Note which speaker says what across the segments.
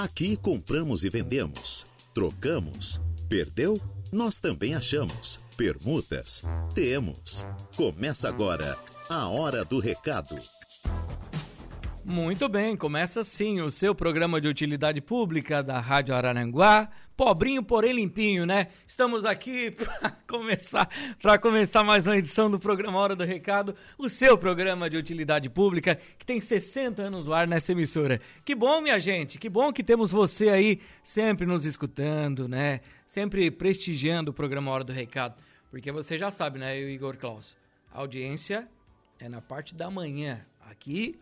Speaker 1: Aqui compramos e vendemos, trocamos, perdeu? Nós também achamos. Permutas? Temos. Começa agora a Hora do Recado.
Speaker 2: Muito bem, começa sim o seu programa de utilidade pública da Rádio Araranguá. Pobrinho, porém limpinho, né? Estamos aqui para começar, para começar mais uma edição do programa Hora do Recado, o seu programa de utilidade pública que tem 60 anos no ar nessa emissora. Que bom, minha gente, que bom que temos você aí sempre nos escutando, né? Sempre prestigiando o programa Hora do Recado, porque você já sabe, né, Igor Klaus. A audiência é na parte da manhã. Aqui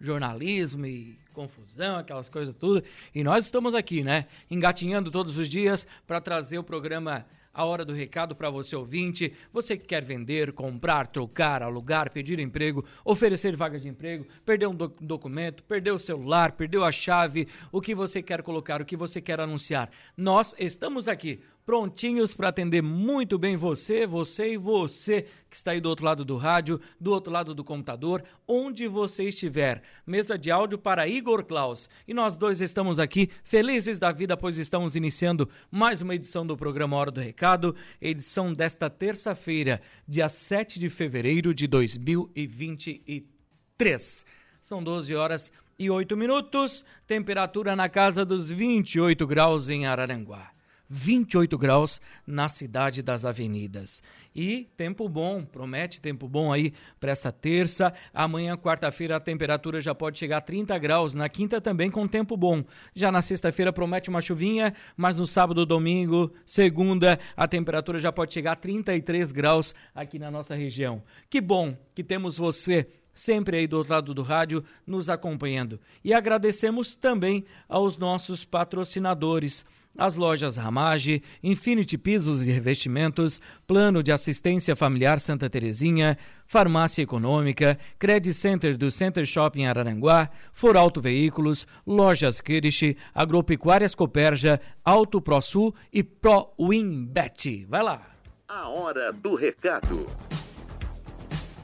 Speaker 2: jornalismo e confusão, aquelas coisas tudo. E nós estamos aqui, né, engatinhando todos os dias para trazer o programa A Hora do Recado para você ouvinte, você que quer vender, comprar, trocar, alugar, pedir emprego, oferecer vaga de emprego, perder um doc documento, perder o celular, perdeu a chave, o que você quer colocar, o que você quer anunciar. Nós estamos aqui prontinhos para atender muito bem você, você e você que está aí do outro lado do rádio, do outro lado do computador, onde você estiver. Mesa de áudio para Igor Klaus. E nós dois estamos aqui felizes da vida, pois estamos iniciando mais uma edição do programa Hora do Recado, edição desta terça-feira, dia 7 de fevereiro de 2023. São 12 horas e 8 minutos, temperatura na casa dos 28 graus em Araranguá. 28 graus na cidade das avenidas. E tempo bom, promete tempo bom aí para essa terça. Amanhã, quarta-feira, a temperatura já pode chegar a 30 graus. Na quinta também com tempo bom. Já na sexta-feira promete uma chuvinha, mas no sábado, domingo, segunda, a temperatura já pode chegar a 33 graus aqui na nossa região. Que bom que temos você sempre aí do outro lado do rádio nos acompanhando. E agradecemos também aos nossos patrocinadores as lojas Ramage, Infinity Pisos e Revestimentos, Plano de Assistência Familiar Santa Terezinha, Farmácia Econômica, Credit Center do Center Shopping Araranguá, Foralto Veículos, Lojas Kirish, Agropecuárias Coperja, Auto ProSul e Pro Winbet. Vai lá!
Speaker 1: A Hora do Recado.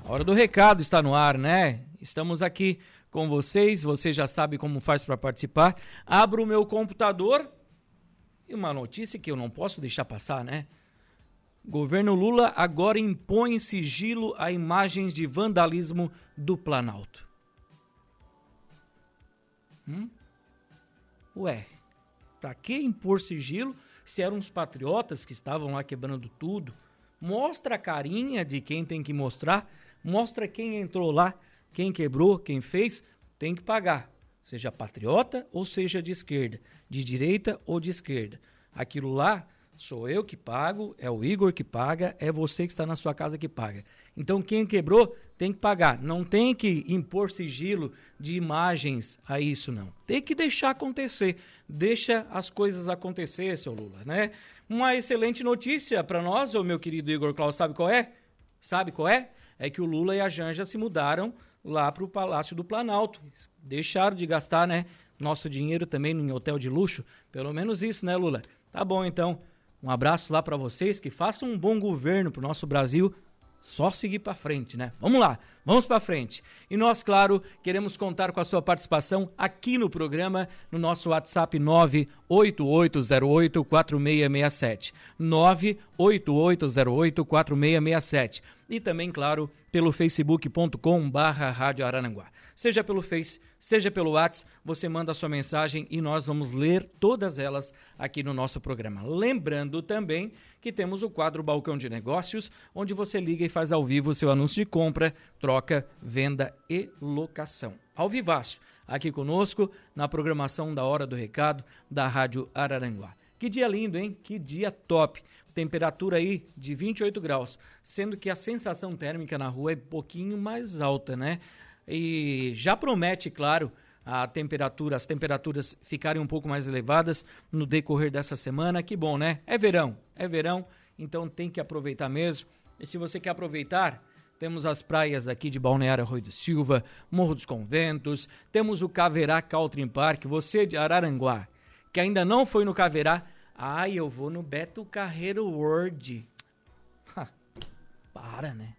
Speaker 2: A Hora do Recado está no ar, né? Estamos aqui com vocês, você já sabe como faz para participar. Abro o meu computador e uma notícia que eu não posso deixar passar, né? Governo Lula agora impõe sigilo a imagens de vandalismo do Planalto. Hum? Ué, pra que impor sigilo se eram os patriotas que estavam lá quebrando tudo? Mostra a carinha de quem tem que mostrar, mostra quem entrou lá, quem quebrou, quem fez, tem que pagar seja patriota ou seja de esquerda, de direita ou de esquerda. Aquilo lá sou eu que pago, é o Igor que paga, é você que está na sua casa que paga. Então quem quebrou tem que pagar. Não tem que impor sigilo de imagens a isso, não. Tem que deixar acontecer. Deixa as coisas acontecer, seu Lula, né? Uma excelente notícia para nós, o meu querido Igor Klaus, sabe qual é? Sabe qual é? É que o Lula e a Janja se mudaram lá para o Palácio do Planalto. Deixaram de gastar, né? Nosso dinheiro também em hotel de luxo. Pelo menos isso, né, Lula? Tá bom, então. Um abraço lá para vocês, que façam um bom governo para o nosso Brasil. Só seguir para frente, né? Vamos lá, vamos para frente. E nós, claro, queremos contar com a sua participação aqui no programa, no nosso WhatsApp 988084667. 988084667. E também, claro, pelo facebook.com barra Rádio. Seja pelo Face, seja pelo WhatsApp, você manda a sua mensagem e nós vamos ler todas elas aqui no nosso programa. Lembrando também que temos o quadro Balcão de Negócios, onde você liga e faz ao vivo o seu anúncio de compra, troca, venda e locação. Ao vivaço, aqui conosco, na programação da Hora do Recado da Rádio Araranguá. Que dia lindo, hein? Que dia top temperatura aí de 28 graus, sendo que a sensação térmica na rua é um pouquinho mais alta, né? E já promete, claro, a temperatura, as temperaturas ficarem um pouco mais elevadas no decorrer dessa semana. Que bom, né? É verão, é verão, então tem que aproveitar mesmo. E se você quer aproveitar, temos as praias aqui de Balneário Rui do Silva, Morro dos Conventos, temos o Caverá Caltrim Park, você de Araranguá, que ainda não foi no Caverá, Ai, eu vou no Beto Carreiro World. para, né?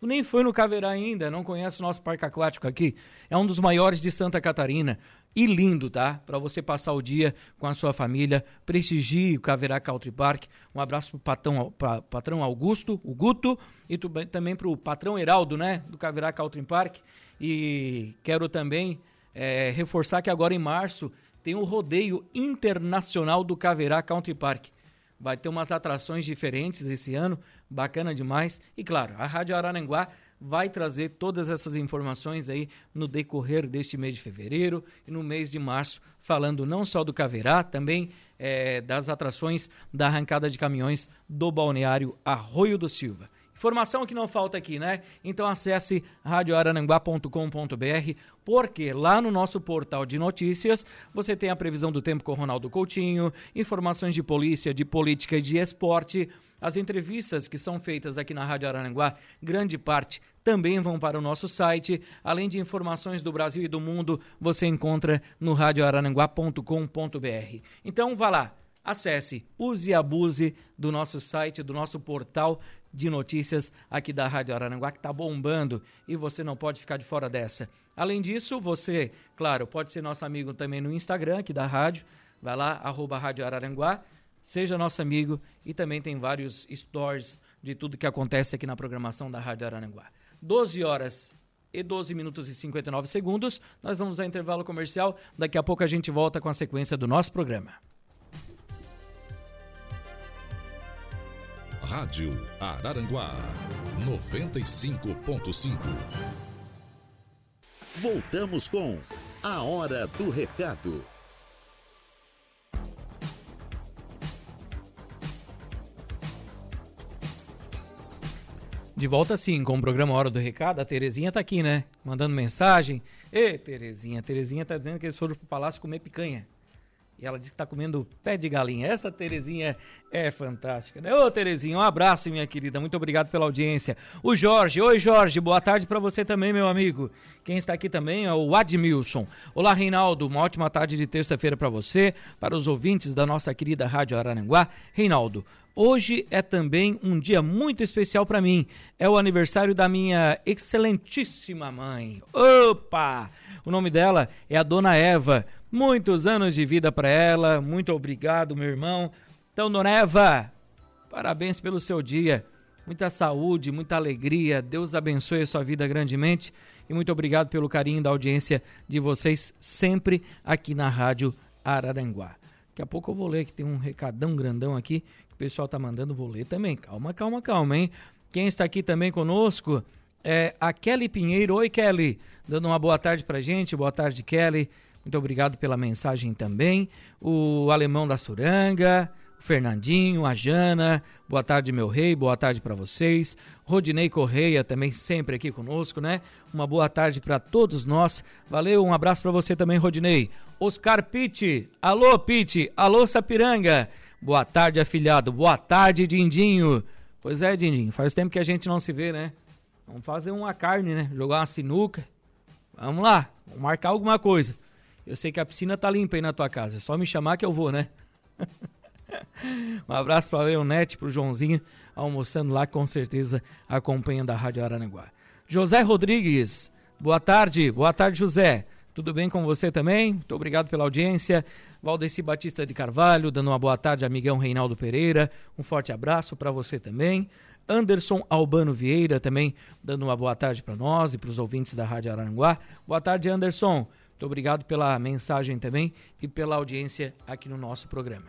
Speaker 2: Tu nem foi no Caverá ainda, não conhece o nosso parque aquático aqui. É um dos maiores de Santa Catarina. E lindo, tá? Para você passar o dia com a sua família. Prestigie o Caverá Country Park. Um abraço pro patrão, pra, patrão Augusto, o Guto, e tu, também pro patrão Heraldo, né? Do Caverá Country Park. E quero também é, reforçar que agora em março tem o rodeio internacional do Caverá Country Park. Vai ter umas atrações diferentes esse ano, bacana demais. E claro, a Rádio Araranguá vai trazer todas essas informações aí no decorrer deste mês de fevereiro e no mês de março, falando não só do Caverá, também é, das atrações da arrancada de caminhões do balneário Arroio do Silva. Informação que não falta aqui, né? Então acesse radioarananguá.com.br, porque lá no nosso portal de notícias você tem a previsão do tempo com Ronaldo Coutinho, informações de polícia, de política e de esporte. As entrevistas que são feitas aqui na Rádio Arananguá, grande parte também vão para o nosso site. Além de informações do Brasil e do mundo, você encontra no radioarananguá.com.br. Então vá lá, acesse, use e abuse do nosso site, do nosso portal de notícias aqui da Rádio Araranguá que está bombando e você não pode ficar de fora dessa. Além disso, você, claro, pode ser nosso amigo também no Instagram aqui da rádio, vai lá, arroba Rádio Araranguá, seja nosso amigo e também tem vários stories de tudo que acontece aqui na programação da Rádio Araranguá. 12 horas e 12 minutos e 59 segundos, nós vamos a intervalo comercial, daqui a pouco a gente volta com a sequência do nosso programa.
Speaker 1: Rádio Araranguá 95.5. Voltamos com A Hora do Recado.
Speaker 2: De volta sim, com o programa Hora do Recado. A Terezinha tá aqui, né? Mandando mensagem. Ê, Terezinha, Terezinha tá dizendo que eles foram pro palácio comer picanha. E ela disse que está comendo pé de galinha. Essa Terezinha é fantástica, né? Ô, Terezinha, um abraço, minha querida. Muito obrigado pela audiência. O Jorge, oi, Jorge. Boa tarde para você também, meu amigo. Quem está aqui também é o Admilson. Olá, Reinaldo. Uma ótima tarde de terça-feira para você, para os ouvintes da nossa querida Rádio Araranguá. Reinaldo, Hoje é também um dia muito especial para mim. É o aniversário da minha excelentíssima mãe. Opa! O nome dela é a Dona Eva. Muitos anos de vida para ela. Muito obrigado, meu irmão. Então, Dona Eva, parabéns pelo seu dia. Muita saúde, muita alegria. Deus abençoe a sua vida grandemente. E muito obrigado pelo carinho da audiência de vocês sempre aqui na Rádio Araranguá. Daqui a pouco eu vou ler que tem um recadão grandão aqui que o pessoal tá mandando, vou ler também. Calma, calma, calma, hein? Quem está aqui também conosco é a Kelly Pinheiro. Oi, Kelly. Dando uma boa tarde pra gente. Boa tarde, Kelly. Muito obrigado pela mensagem também. O Alemão da Suranga, o Fernandinho, a Jana. Boa tarde, meu rei. Boa tarde para vocês. Rodinei Correia também sempre aqui conosco, né? Uma boa tarde para todos nós. Valeu, um abraço para você também, Rodinei. Oscar Pitti. Alô, Pitti. Alô, Sapiranga. Boa tarde, afilhado. Boa tarde, Dindinho. Pois é, Dindinho. Faz tempo que a gente não se vê, né? Vamos fazer uma carne, né? Jogar uma sinuca. Vamos lá. Vamos marcar alguma coisa. Eu sei que a piscina tá limpa aí na tua casa. É só me chamar que eu vou, né? um abraço para Leonete, para o Joãozinho, almoçando lá, com certeza acompanhando a Rádio Aranaguá. José Rodrigues, boa tarde. Boa tarde, José. Tudo bem com você também? Muito obrigado pela audiência. Valdeci Batista de Carvalho, dando uma boa tarde, amigão Reinaldo Pereira. Um forte abraço para você também. Anderson Albano Vieira também dando uma boa tarde para nós e para os ouvintes da Rádio Aranguá. Boa tarde, Anderson. Muito obrigado pela mensagem também e pela audiência aqui no nosso programa.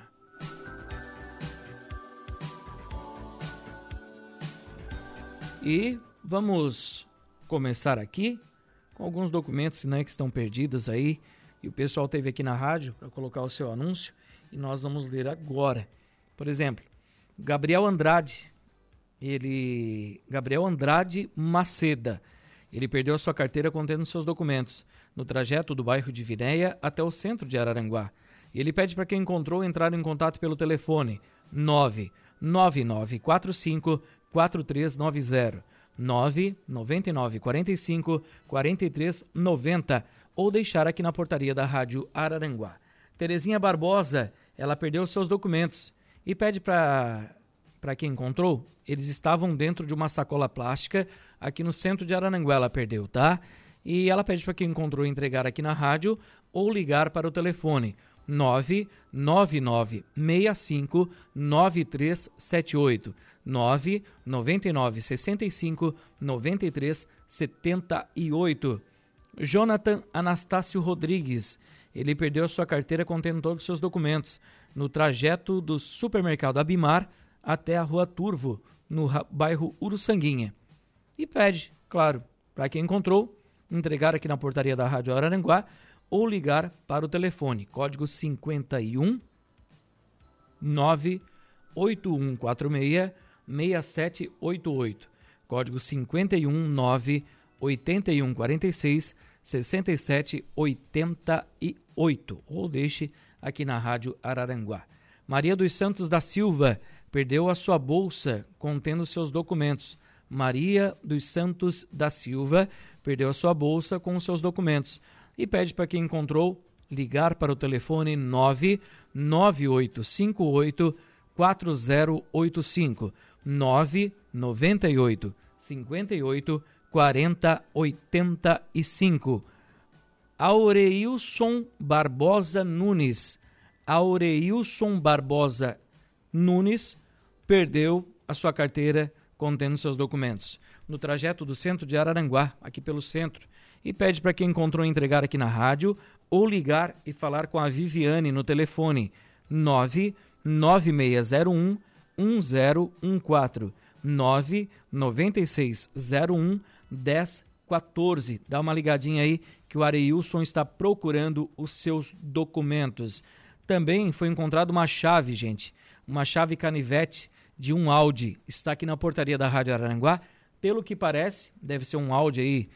Speaker 2: E vamos começar aqui com alguns documentos né, que estão perdidos aí. E o pessoal teve aqui na rádio para colocar o seu anúncio e nós vamos ler agora. Por exemplo, Gabriel Andrade, ele Gabriel Andrade Maceda, ele perdeu a sua carteira contendo seus documentos no trajeto do bairro de Vinéia até o centro de Araranguá. E ele pede para quem encontrou entrar em contato pelo telefone 99945 4390 99945 4390 ou deixar aqui na portaria da Rádio Araranguá. Terezinha Barbosa, ela perdeu seus documentos e pede para para quem encontrou, eles estavam dentro de uma sacola plástica aqui no centro de Arananguá. Ela perdeu, tá? E ela pede para quem encontrou entregar aqui na rádio ou ligar para o telefone 99965 9378 999 65 93 78. Jonathan Anastácio Rodrigues. Ele perdeu a sua carteira contendo todos os seus documentos no trajeto do supermercado Abimar até a rua Turvo, no bairro Uruçanguinha. E pede, claro, para quem encontrou, entregar aqui na portaria da Rádio Araranguá ou ligar para o telefone, código 51 98146 6788. Código 51 98146 6788. Ou deixe aqui na Rádio Araranguá. Maria dos Santos da Silva perdeu a sua bolsa contendo seus documentos. Maria dos Santos da Silva perdeu a sua bolsa com os seus documentos e pede para quem encontrou ligar para o telefone 99858 4085 998 58 40 85 Aureilson Barbosa Nunes. Aureilson Barbosa Nunes perdeu a sua carteira contendo seus documentos no trajeto do centro de Araranguá, aqui pelo centro, e pede para quem encontrou entregar aqui na rádio ou ligar e falar com a Viviane no telefone 99601 1014 99601 1014. Dá uma ligadinha aí que o Areilson está procurando os seus documentos. Também foi encontrada uma chave, gente, uma chave canivete de um Audi. Está aqui na portaria da Rádio Araranguá. Pelo que parece, deve ser um Audi aí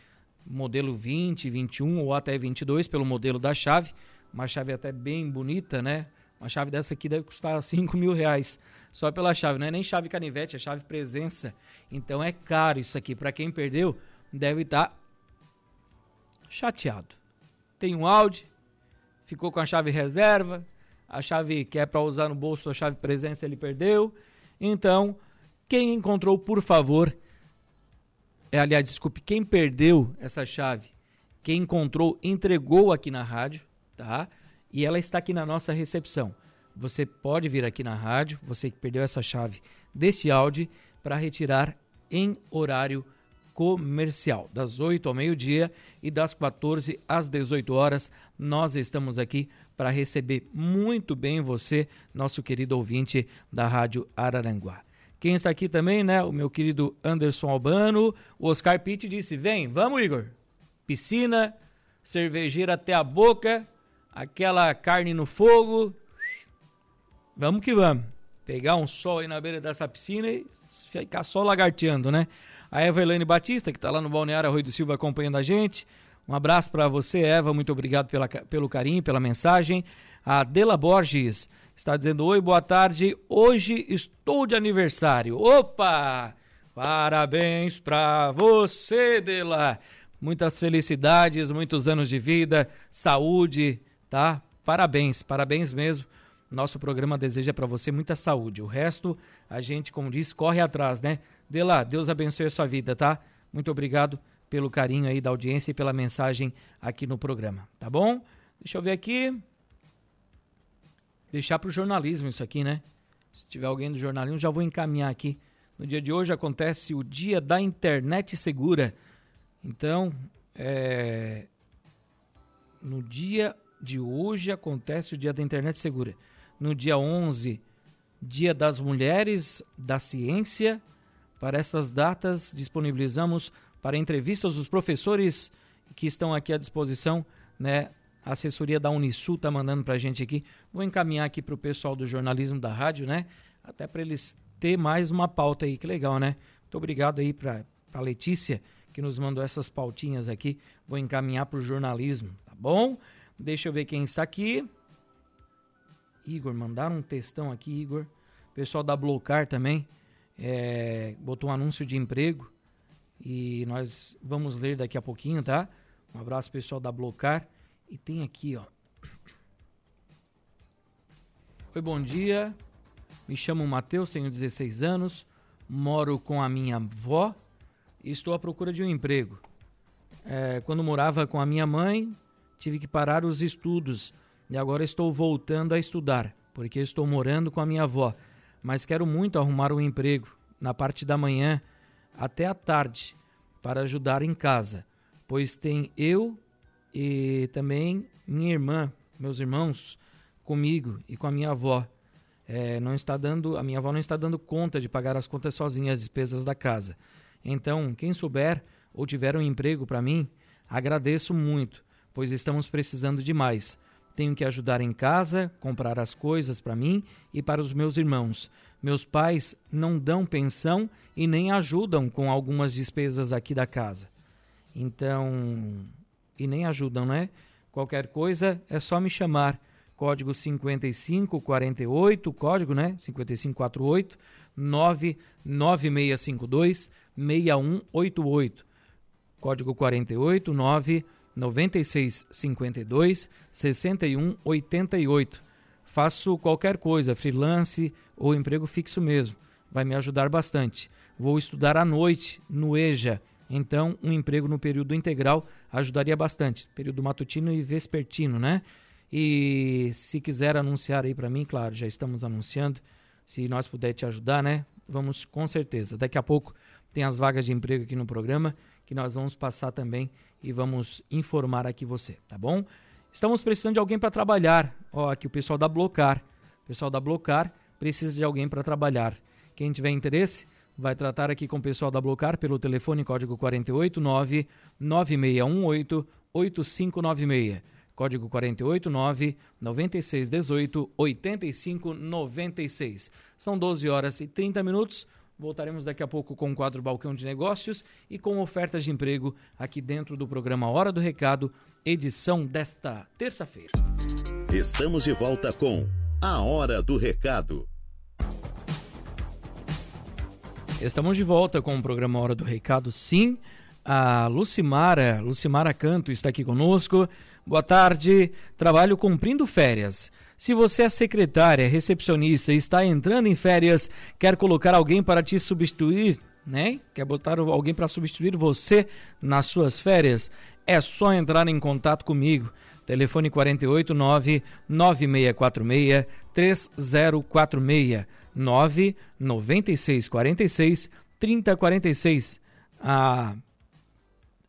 Speaker 2: modelo 20, 21 ou até 22 pelo modelo da chave. Uma chave até bem bonita, né? Uma chave dessa aqui deve custar 5 mil reais só pela chave. Não é nem chave canivete, é chave presença. Então é caro isso aqui. Para quem perdeu, deve estar tá chateado. Tem um Audi, ficou com a chave reserva, a chave que é para usar no bolso, a chave presença ele perdeu. Então, quem encontrou, por favor, é, aliás, desculpe, quem perdeu essa chave, quem encontrou, entregou aqui na rádio, tá? E ela está aqui na nossa recepção. Você pode vir aqui na rádio, você que perdeu essa chave desse áudio, para retirar em horário comercial, das 8 ao meio-dia e das 14 às 18 horas. Nós estamos aqui para receber muito bem você, nosso querido ouvinte da Rádio Araranguá. Quem está aqui também, né? O meu querido Anderson Albano. O Oscar Pitt disse: Vem, vamos, Igor. Piscina, cervejeira até a boca, aquela carne no fogo. Vamos que vamos. Pegar um sol aí na beira dessa piscina e ficar só lagarteando, né? A Eva Batista, que está lá no Balneário Arroio do Silva acompanhando a gente. Um abraço para você, Eva. Muito obrigado pela, pelo carinho, pela mensagem. A Dela Borges está dizendo: Oi, boa tarde. Hoje estou de aniversário. Opa! Parabéns para você, Dela. Muitas felicidades, muitos anos de vida, saúde, tá? Parabéns, parabéns mesmo. Nosso programa deseja para você muita saúde. O resto, a gente, como diz, corre atrás, né? Dela, Deus abençoe a sua vida, tá? Muito obrigado pelo carinho aí da audiência e pela mensagem aqui no programa, tá bom? Deixa eu ver aqui deixar para o jornalismo isso aqui, né? Se tiver alguém do jornalismo, já vou encaminhar aqui. No dia de hoje acontece o Dia da Internet Segura. Então, é... no dia de hoje acontece o Dia da Internet Segura. No dia 11, Dia das Mulheres da Ciência. Para essas datas, disponibilizamos para entrevistas os professores que estão aqui à disposição, né, a assessoria da Unisul tá mandando para a gente aqui. Vou encaminhar aqui para o pessoal do jornalismo da rádio, né? Até para eles ter mais uma pauta aí, que legal, né? Muito obrigado aí para a Letícia, que nos mandou essas pautinhas aqui. Vou encaminhar para o jornalismo, tá bom? Deixa eu ver quem está aqui. Igor, mandaram um textão aqui, Igor. Pessoal da Blocar também é, botou um anúncio de emprego e nós vamos ler daqui a pouquinho, tá? Um abraço pessoal da Blocar. E tem aqui, ó. Oi, bom dia. Me chamo Matheus, tenho 16 anos, moro com a minha avó e estou à procura de um emprego. É, quando morava com a minha mãe, tive que parar os estudos e agora estou voltando a estudar, porque estou morando com a minha avó. Mas quero muito arrumar um emprego na parte da manhã até a tarde para ajudar em casa, pois tem eu e também minha irmã, meus irmãos, comigo e com a minha avó. É, não está dando, a minha avó não está dando conta de pagar as contas sozinha, as despesas da casa. Então, quem souber ou tiver um emprego para mim, agradeço muito, pois estamos precisando demais. Tenho que ajudar em casa, comprar as coisas para mim e para os meus irmãos. Meus pais não dão pensão e nem ajudam com algumas despesas aqui da casa. Então, e nem ajudam, né? Qualquer coisa é só me chamar. Código 5548, código, né? 5548 99652 6188. Código 48 9 9652 6188. Faço qualquer coisa, freelance ou emprego fixo mesmo. Vai me ajudar bastante. Vou estudar à noite no EJA então, um emprego no período integral ajudaria bastante, período matutino e vespertino, né? E se quiser anunciar aí para mim, claro, já estamos anunciando. Se nós puder te ajudar, né? Vamos com certeza. Daqui a pouco tem as vagas de emprego aqui no programa que nós vamos passar também e vamos informar aqui você, tá bom? Estamos precisando de alguém para trabalhar. Ó, aqui o pessoal da Blocar. O pessoal da Blocar precisa de alguém para trabalhar. Quem tiver interesse, vai tratar aqui com o pessoal da Blocar pelo telefone código 489 9618 8596. Código 489 9618 8596. São 12 horas e 30 minutos. Voltaremos daqui a pouco com o quadro Balcão de Negócios e com ofertas de emprego aqui dentro do programa Hora do Recado, edição desta terça-feira.
Speaker 1: Estamos de volta com A Hora do Recado.
Speaker 2: Estamos de volta com o programa Hora do Recado, sim. A Lucimara, Lucimara Canto está aqui conosco. Boa tarde. Trabalho cumprindo férias. Se você é secretária, recepcionista e está entrando em férias, quer colocar alguém para te substituir, né? Quer botar alguém para substituir você nas suas férias? É só entrar em contato comigo. Telefone 489 9646 3046. 9 96 46 30 46. Ah,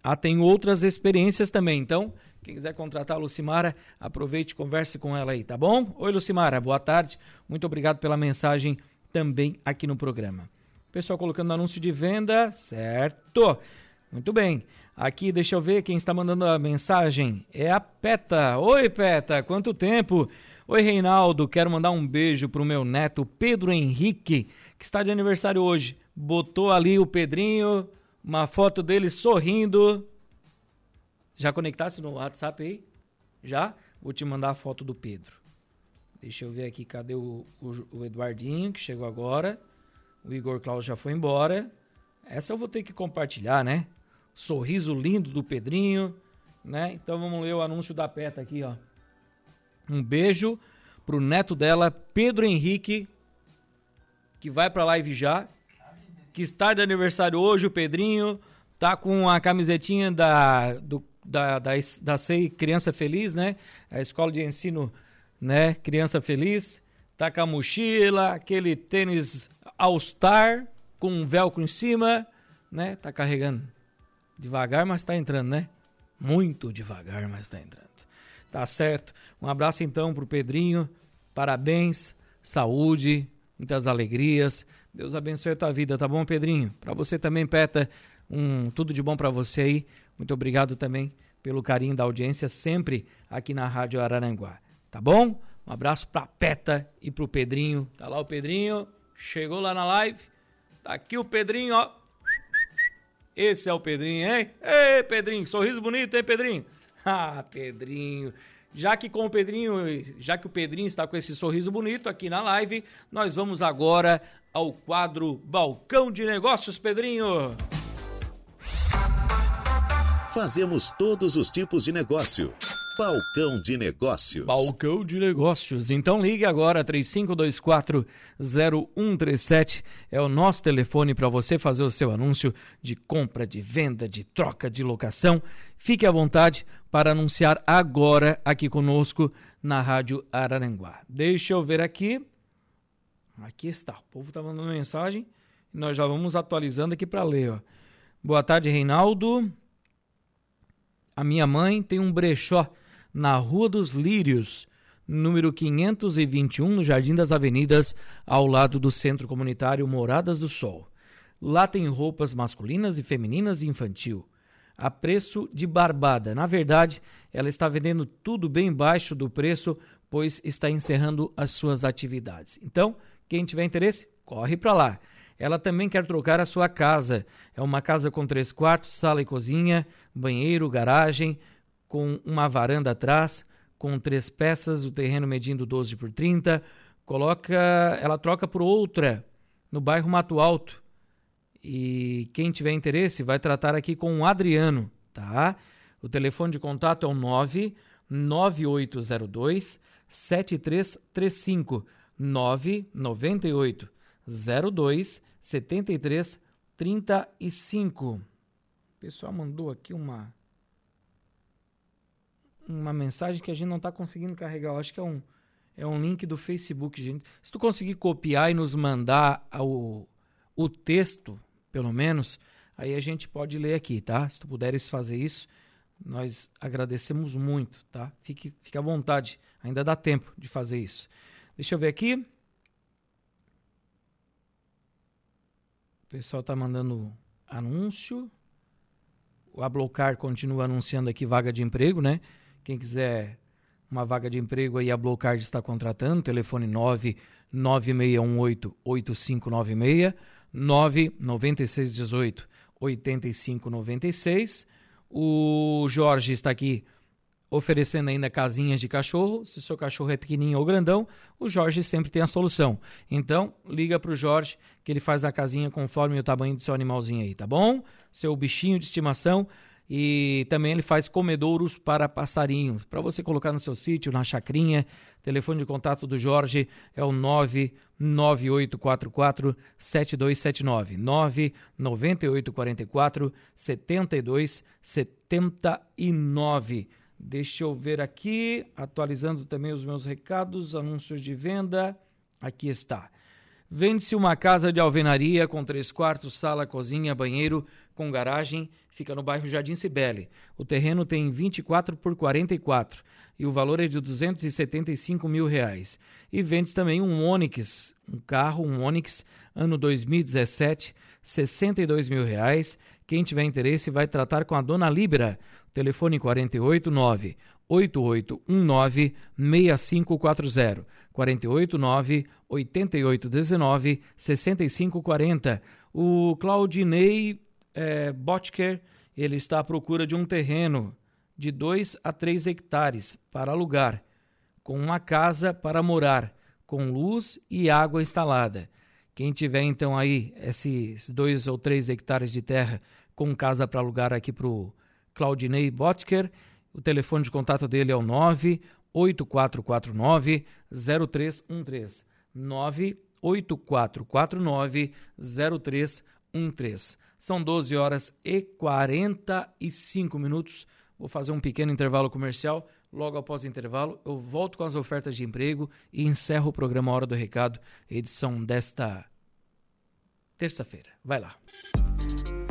Speaker 2: ah, tem outras experiências também. Então, quem quiser contratar a Lucimara, aproveite e converse com ela aí, tá bom? Oi, Lucimara, boa tarde. Muito obrigado pela mensagem também aqui no programa. Pessoal colocando anúncio de venda, certo? Muito bem. Aqui, deixa eu ver quem está mandando a mensagem. É a Peta. Oi, Peta, quanto tempo? Oi, Reinaldo, quero mandar um beijo pro meu neto Pedro Henrique, que está de aniversário hoje. Botou ali o Pedrinho, uma foto dele sorrindo. Já conectasse no WhatsApp aí? Já? Vou te mandar a foto do Pedro. Deixa eu ver aqui, cadê o, o, o Eduardinho, que chegou agora. O Igor Klaus já foi embora. Essa eu vou ter que compartilhar, né? Sorriso lindo do Pedrinho, né? Então vamos ler o anúncio da PETA aqui, ó. Um beijo pro neto dela, Pedro Henrique, que vai pra live já, que está de aniversário hoje, o Pedrinho, tá com a camisetinha da, do, da, da, da SEI Criança Feliz, né? A escola de ensino, né? Criança Feliz. Tá com a mochila, aquele tênis All-Star com um velcro em cima, né? Tá carregando devagar, mas tá entrando, né? Muito devagar, mas tá entrando. Tá certo? Um abraço então pro Pedrinho. Parabéns, saúde, muitas alegrias. Deus abençoe a tua vida, tá bom, Pedrinho? Para você também, Peta, um tudo de bom para você aí. Muito obrigado também pelo carinho da audiência sempre aqui na Rádio Araranguá. Tá bom? Um abraço pra Peta e pro Pedrinho. Tá lá o Pedrinho, chegou lá na live. Tá aqui o Pedrinho, ó. Esse é o Pedrinho, hein? Ei, Pedrinho, sorriso bonito, hein, Pedrinho? Ah, Pedrinho. Já que com o Pedrinho, já que o Pedrinho está com esse sorriso bonito aqui na live, nós vamos agora ao quadro Balcão de Negócios, Pedrinho.
Speaker 1: Fazemos todos os tipos de negócio Balcão de Negócios.
Speaker 2: Balcão de Negócios. Então ligue agora 3524-0137. É o nosso telefone para você fazer o seu anúncio de compra, de venda, de troca, de locação. Fique à vontade para anunciar agora aqui conosco na Rádio Araranguá. Deixa eu ver aqui. Aqui está. O povo está mandando mensagem. Nós já vamos atualizando aqui para ler. Ó. Boa tarde, Reinaldo. A minha mãe tem um brechó na Rua dos Lírios, número 521, no Jardim das Avenidas, ao lado do Centro Comunitário Moradas do Sol. Lá tem roupas masculinas e femininas e infantil, a preço de barbada. Na verdade, ela está vendendo tudo bem baixo do preço, pois está encerrando as suas atividades. Então, quem tiver interesse, corre para lá. Ela também quer trocar a sua casa. É uma casa com três quartos, sala e cozinha, banheiro, garagem, com uma varanda atrás, com três peças, o terreno medindo 12 por 30. Coloca, ela troca por outra no bairro Mato Alto. E quem tiver interesse vai tratar aqui com o Adriano, tá? O telefone de contato é o 9 9802 7335 998 02 73 35. O pessoal mandou aqui uma uma mensagem que a gente não está conseguindo carregar. Eu acho que é um, é um link do Facebook, gente. Se tu conseguir copiar e nos mandar o, o texto, pelo menos, aí a gente pode ler aqui, tá? Se tu puderes fazer isso, nós agradecemos muito, tá? Fique, fique à vontade, ainda dá tempo de fazer isso. Deixa eu ver aqui. O pessoal está mandando anúncio. O Ablocar continua anunciando aqui vaga de emprego, né? Quem quiser uma vaga de emprego aí, a Blowcard está contratando, telefone 99618-8596, 99618-8596. O Jorge está aqui oferecendo ainda casinhas de cachorro. Se seu cachorro é pequenininho ou grandão, o Jorge sempre tem a solução. Então, liga para o Jorge que ele faz a casinha conforme o tamanho do seu animalzinho aí, tá bom? Seu bichinho de estimação e também ele faz comedouros para passarinhos, para você colocar no seu sítio, na chacrinha. Telefone de contato do Jorge é o 99844 7279 99844 7279. Deixa eu ver aqui, atualizando também os meus recados, anúncios de venda. Aqui está. Vende-se uma casa de alvenaria com três quartos, sala, cozinha, banheiro, com garagem, fica no bairro Jardim Cibele. O terreno tem 24 por 44 e o valor é de 275 mil reais. E vende-se também um Onix, um carro, um Onix, ano 2017, 62 mil reais. Quem tiver interesse vai tratar com a dona Libra. Telefone 489 8819 6540 489 8819 6540. O Claudinei é, Botker, ele está à procura de um terreno de 2 a 3 hectares para alugar, com uma casa para morar, com luz e água instalada. Quem tiver então aí esses 2 ou 3 hectares de terra com casa para alugar aqui para o Claudinei Botker, o telefone de contato dele é o 98449 0313. 98449 0313. São 12 horas e 45 minutos. Vou fazer um pequeno intervalo comercial. Logo após o intervalo, eu volto com as ofertas de emprego e encerro o programa Hora do Recado, edição desta terça-feira. Vai lá.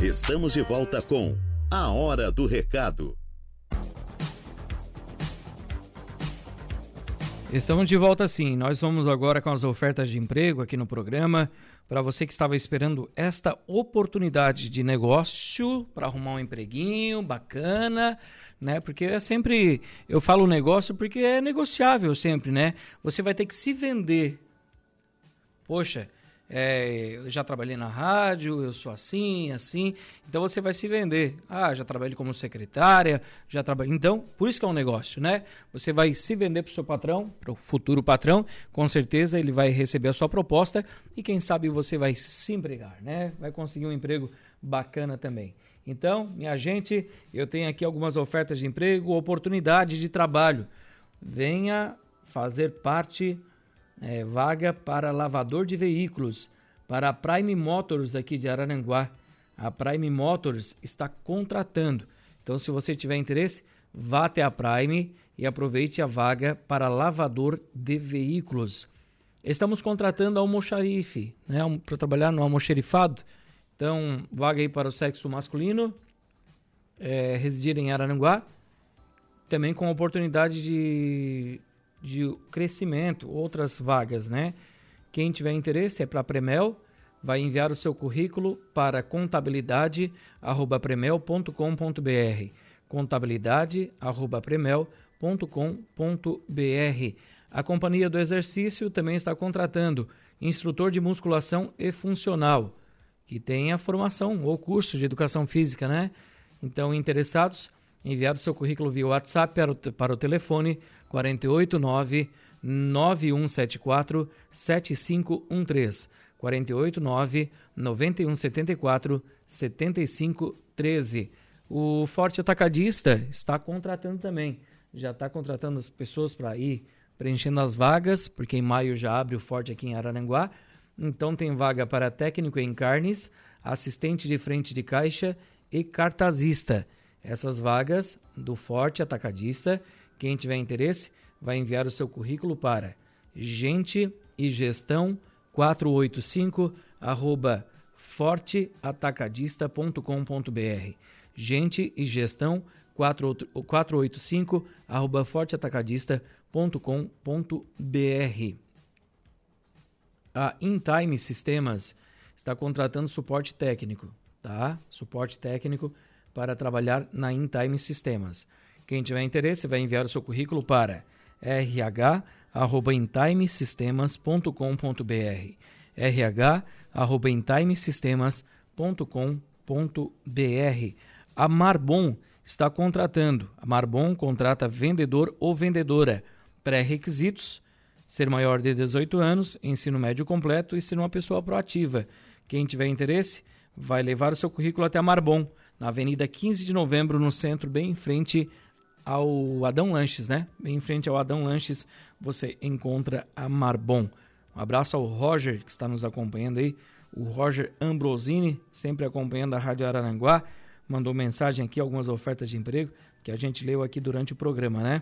Speaker 1: Estamos de volta com A Hora do Recado.
Speaker 2: Estamos de volta sim. Nós vamos agora com as ofertas de emprego aqui no programa. Para você que estava esperando esta oportunidade de negócio para arrumar um empreguinho bacana, né? Porque é sempre eu falo negócio porque é negociável sempre, né? Você vai ter que se vender. Poxa, é, eu já trabalhei na rádio, eu sou assim, assim. Então você vai se vender. Ah, já trabalhei como secretária, já trabalhei. Então, por isso que é um negócio, né? Você vai se vender para o seu patrão, para o futuro patrão. Com certeza ele vai receber a sua proposta e quem sabe você vai se empregar, né? Vai conseguir um emprego bacana também. Então, minha gente, eu tenho aqui algumas ofertas de emprego, oportunidade de trabalho. Venha fazer parte, é, vaga para lavador de veículos, para a Prime Motors aqui de Araranguá. A Prime Motors está contratando. Então, se você tiver interesse, vá até a Prime e aproveite a vaga para lavador de veículos. Estamos contratando almoxarife, né, para trabalhar no almoxerifado. Então, vaga aí para o sexo masculino, é, residir em Araranguá, também com oportunidade de, de crescimento, outras vagas, né? Quem tiver interesse é para a Premel, vai enviar o seu currículo para contabilidade@premel.com.br. contabilidade@premel.com.br. A Companhia do Exercício também está contratando instrutor de musculação e funcional que tenha formação ou curso de educação física, né? Então, interessados, enviar o seu currículo via WhatsApp para o, para o telefone 489 9174 7513. 489 9174 7513. O Forte Atacadista está contratando também. Já está contratando as pessoas para ir preenchendo as vagas, porque em maio já abre o Forte aqui em Araranguá. Então tem vaga para técnico em carnes, assistente de frente de caixa e cartazista. Essas vagas do Forte Atacadista, quem tiver interesse, vai enviar o seu currículo para gente e gestão 485 arroba forteatacadista.com.br gente e gestão 485 arroba forteatacadista.com.br a InTime Sistemas está contratando suporte técnico, tá? Suporte técnico para trabalhar na InTime Sistemas. Quem tiver interesse vai enviar o seu currículo para rh@intimesistemas.com.br. rh@intimesistemas.com.br. A Marbon está contratando. A Marbon contrata vendedor ou vendedora. Pré-requisitos: ser maior de 18 anos, ensino médio completo e ser uma pessoa proativa. Quem tiver interesse, vai levar o seu currículo até a Marbon, na Avenida 15 de Novembro, no centro, bem em frente ao Adão Lanches, né? Bem em frente ao Adão Lanches, você encontra a Marbon. Um abraço ao Roger, que está nos acompanhando aí. O Roger Ambrosini, sempre acompanhando a Rádio Araranguá, mandou mensagem aqui, algumas ofertas de emprego, que a gente leu aqui durante o programa, né?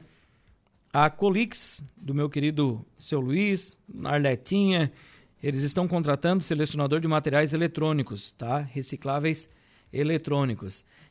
Speaker 2: A Colix, do meu querido seu Luiz, Arletinha, eles estão contratando selecionador de materiais eletrônicos, tá? Recicláveis eletrônicos.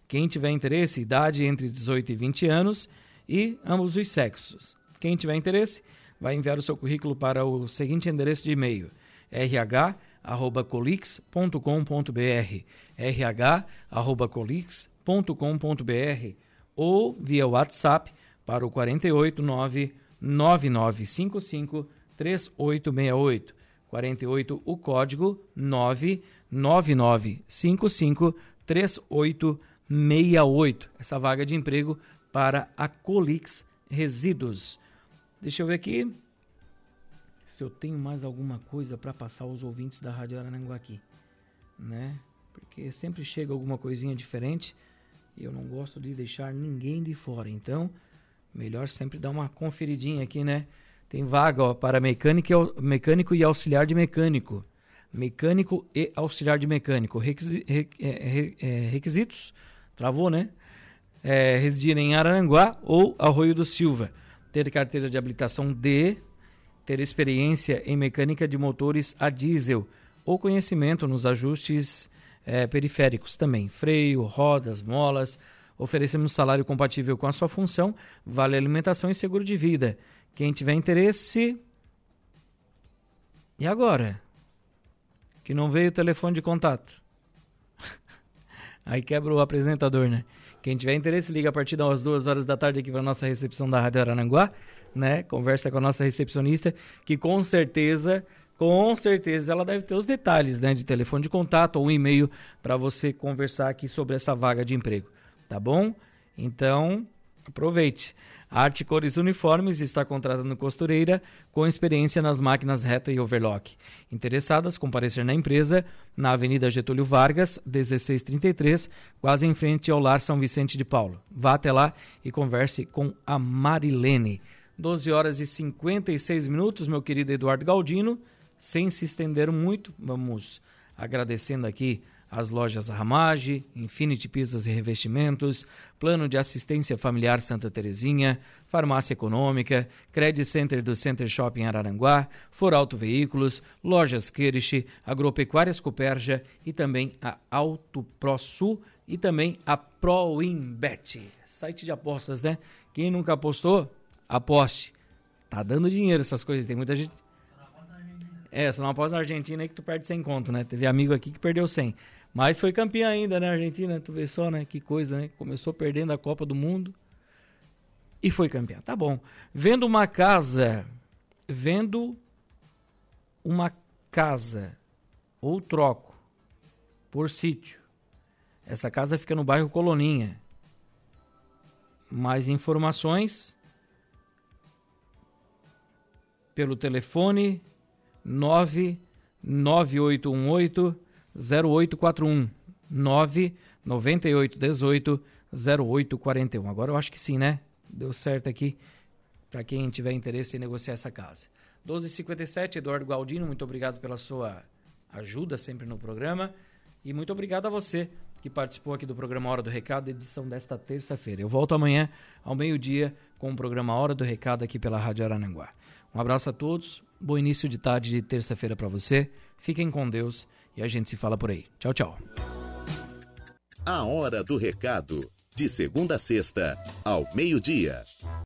Speaker 2: Quem tiver interesse, idade entre 18 e 20 anos e ambos os sexos. Quem tiver interesse, vai enviar o seu currículo para o seguinte endereço de e-mail: rh@colix.com.br, rh@colix.com.br ou via WhatsApp para o 489 9955 3868. 48 o código 99955 3868. Essa vaga de emprego para a Colix Resíduos. Deixa eu ver aqui se eu tenho mais alguma coisa para passar aos ouvintes da Rádio Arananguá aqui, né? Porque sempre chega alguma coisinha diferente e eu não gosto de deixar ninguém de fora. Então, Melhor sempre dar uma conferidinha aqui, né? Tem vaga ó, para mecânico, mecânico e auxiliar de mecânico. Mecânico e auxiliar de mecânico. Requisi, re, é, é, requisitos, travou, né? É, residir em Aranguá ou Arroio do Silva. Ter carteira de habilitação D, ter experiência em mecânica de motores a diesel ou conhecimento nos ajustes é, periféricos também. Freio, rodas, molas, Oferecemos salário compatível com a sua função, vale alimentação e seguro de vida. Quem tiver interesse. E agora? Que não veio o telefone de contato. Aí quebra o apresentador, né? Quem tiver interesse, liga a partir das duas horas da tarde aqui para nossa recepção da Rádio Arananguá, né? Conversa com a nossa recepcionista, que com certeza, com certeza ela deve ter os detalhes, né? De telefone de contato ou um e-mail para você conversar aqui sobre essa vaga de emprego tá bom? Então, aproveite. Arte Cores Uniformes está contratando costureira com experiência nas máquinas reta e overlock. Interessadas, comparecer na empresa, na Avenida Getúlio Vargas, 1633, quase em frente ao Lar São Vicente de Paulo. Vá até lá e converse com a Marilene. 12 horas e 56 minutos, meu querido Eduardo Galdino. Sem se estender muito, vamos agradecendo aqui as lojas Ramage, Infinity Pisos e Revestimentos, Plano de Assistência Familiar Santa Terezinha, Farmácia Econômica, Credit Center do Center Shopping Araranguá, For Auto Veículos, Lojas Kerish, Agropecuárias Coperja e também a Auto Pro Sul e também a ProWinBet, site de apostas, né? Quem nunca apostou, aposte. Tá dando dinheiro essas coisas, tem muita gente... É, só não aposta na Argentina aí que tu perde 100 conto, né? Teve amigo aqui que perdeu 100. Mas foi campeã ainda, né, Argentina? Tu vê só, né? Que coisa, né? Começou perdendo a Copa do Mundo e foi campeã. Tá bom. Vendo uma casa, vendo uma casa ou troco por sítio. Essa casa fica no bairro Coloninha. Mais informações pelo telefone 99818 0841 99818 0841. Agora eu acho que sim, né? Deu certo aqui para quem tiver interesse em negociar essa casa. 1257, Eduardo Galdino, muito obrigado pela sua ajuda sempre no programa e muito obrigado a você que participou aqui do programa Hora do Recado, edição desta terça-feira. Eu volto amanhã ao meio-dia com o programa Hora do Recado aqui pela Rádio Arananguá. Um abraço a todos, bom início de tarde de terça-feira para você. Fiquem com Deus e a gente se fala por aí. Tchau, tchau.
Speaker 1: A Hora do Recado, de segunda a sexta, ao meio-dia.